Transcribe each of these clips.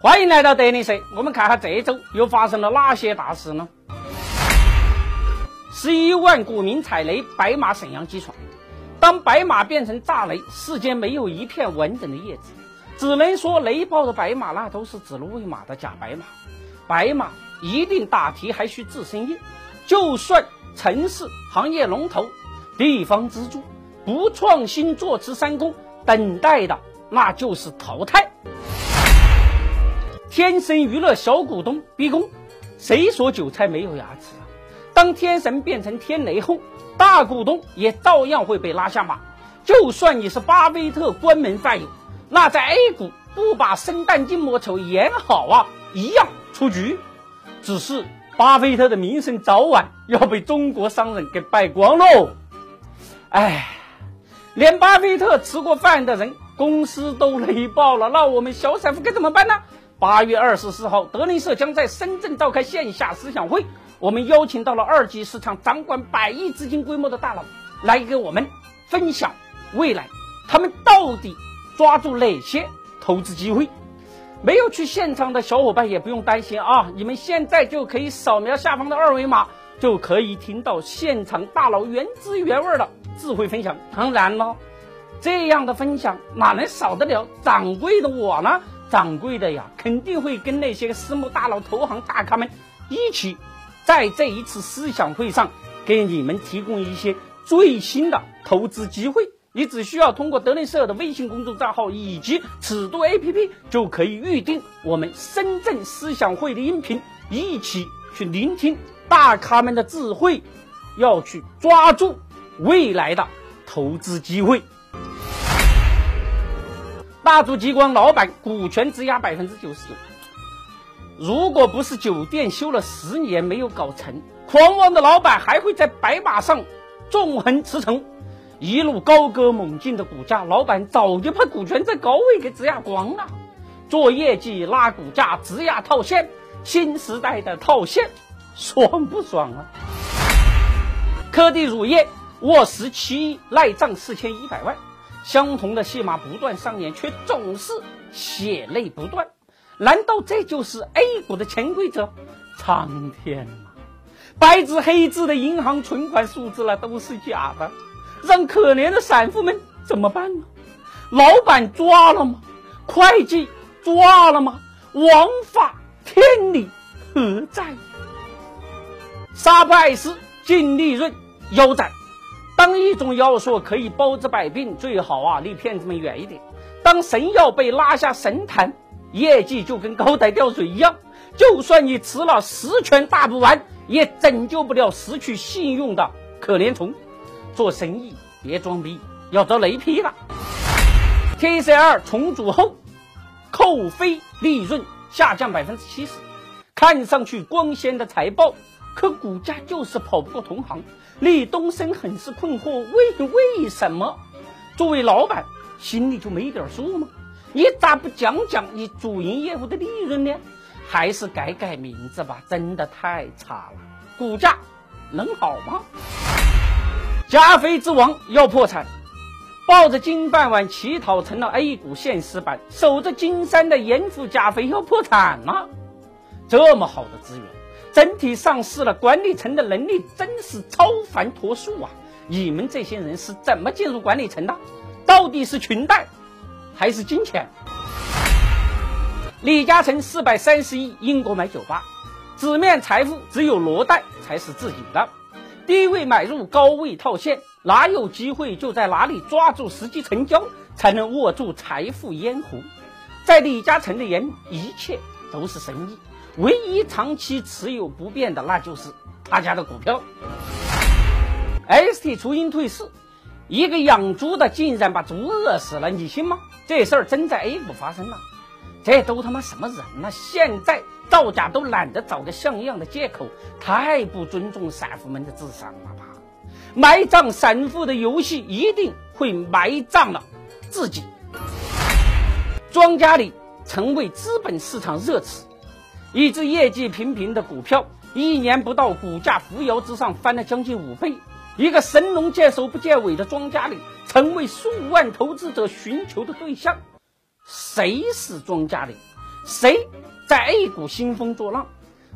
欢迎来到德林社，我们看下这周又发生了哪些大事呢？十一万股民踩雷，白马沈阳机床。当白马变成炸雷，世间没有一片完整的叶子，只能说雷暴的白马那都是指鹿为马的假白马。白马一定大题还需自身业，就算城市行业龙头、地方支柱，不创新坐吃山空，等待的那就是淘汰。天神娱乐小股东逼宫，谁说韭菜没有牙齿啊？当天神变成天雷后，大股东也照样会被拉下马。就算你是巴菲特关门饭友，那在 A 股不把生旦净末丑演好啊，一样出局。只是巴菲特的名声早晚要被中国商人给败光喽。哎，连巴菲特吃过饭的人公司都雷爆了，那我们小散户该怎么办呢？八月二十四号，德林社将在深圳召开线下思想会，我们邀请到了二级市场掌管百亿资金规模的大佬，来给我们分享未来他们到底抓住哪些投资机会。没有去现场的小伙伴也不用担心啊，你们现在就可以扫描下方的二维码，就可以听到现场大佬原汁原味的智慧分享。当然了，这样的分享哪能少得了掌柜的我呢？掌柜的呀，肯定会跟那些私募大佬、投行大咖们一起，在这一次思想会上给你们提供一些最新的投资机会。你只需要通过德林社的微信公众账号以及尺度 APP，就可以预定我们深圳思想会的音频，一起去聆听大咖们的智慧，要去抓住未来的投资机会。大族激光老板股权质押百分之九十九。如果不是酒店修了十年没有搞成，狂妄的老板还会在白马上纵横驰骋，一路高歌猛进的股价，老板早就把股权在高位给质押光了。做业绩拉股价，质押套现，新时代的套现，爽不爽啊？科迪乳业握十七亿，赖账四千一百万。相同的戏码不断上演，却总是血泪不断。难道这就是 A 股的潜规则？苍天啊！白纸黑字的银行存款数字那都是假的，让可怜的散户们怎么办呢？老板抓了吗？会计抓了吗？王法天理何在？沙普爱斯净利润腰斩。当一种药说可以包治百病，最好啊离骗子们远一点。当神药被拉下神坛，业绩就跟高台吊水一样。就算你吃了十全大补丸，也拯救不了失去信用的可怜虫。做生意别装逼，要遭雷劈了。TCL 重组后，扣非利润下降百分之七十，看上去光鲜的财报，可股价就是跑不过同行。李东升很是困惑，为为什么？作为老板，心里就没点数吗？你咋不讲讲你主营业务的利润呢？还是改改名字吧，真的太差了，股价能好吗？加菲之王要破产，抱着金饭碗乞讨成了 A 股现实版，守着金山的严复加菲要破产了，这么好的资源。整体上市了，管理层的能力真是超凡脱俗啊！你们这些人是怎么进入管理层的？到底是裙带还是金钱？李嘉诚四百三十亿英国买酒吧，纸面财富只有罗带才是自己的。低位买入，高位套现，哪有机会就在哪里抓住时机成交，才能握住财富咽喉。在李嘉诚的眼里，一切都是生意。唯一长期持有不变的，那就是他家的股票。ST 雏鹰退市，一个养猪的竟然把猪饿死了，你信吗？这事儿真在 A 股发生了，这都他妈什么人呢？现在造假都懒得找个像样的借口，太不尊重散户们的智商了吧？埋葬散户的游戏一定会埋葬了自己。庄家里成为资本市场热词。一只业绩平平的股票，一年不到，股价扶摇直上，翻了将近五倍。一个神龙见首不见尾的庄家里，成为数万投资者寻求的对象。谁是庄家岭？谁在 A 股兴风作浪，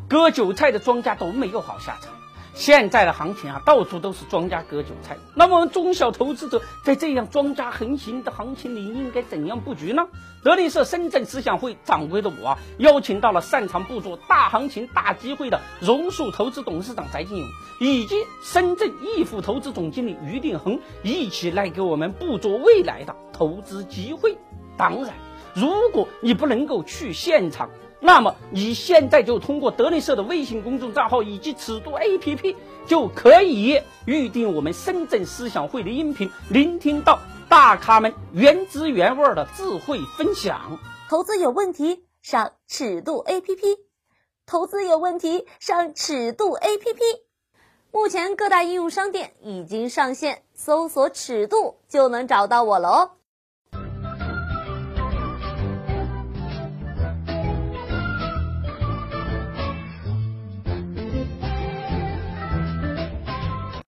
割韭菜的庄家都没有好下场。现在的行情啊，到处都是庄家割韭菜。那么，中小投资者在这样庄家横行的行情里，应该怎样布局呢？德力社深圳思想会掌柜的我啊，邀请到了擅长捕捉大行情、大机会的榕树投资董事长翟金勇，以及深圳易富投资总经理于定恒，一起来给我们捕捉未来的投资机会。当然，如果你不能够去现场，那么你现在就通过德力社的微信公众账号以及尺度 APP，就可以预定我们深圳思想会的音频，聆听到大咖们原汁原味的智慧分享。投资有问题上尺度 APP，投资有问题上尺度 APP。目前各大应用商店已经上线，搜索尺度就能找到我了哦。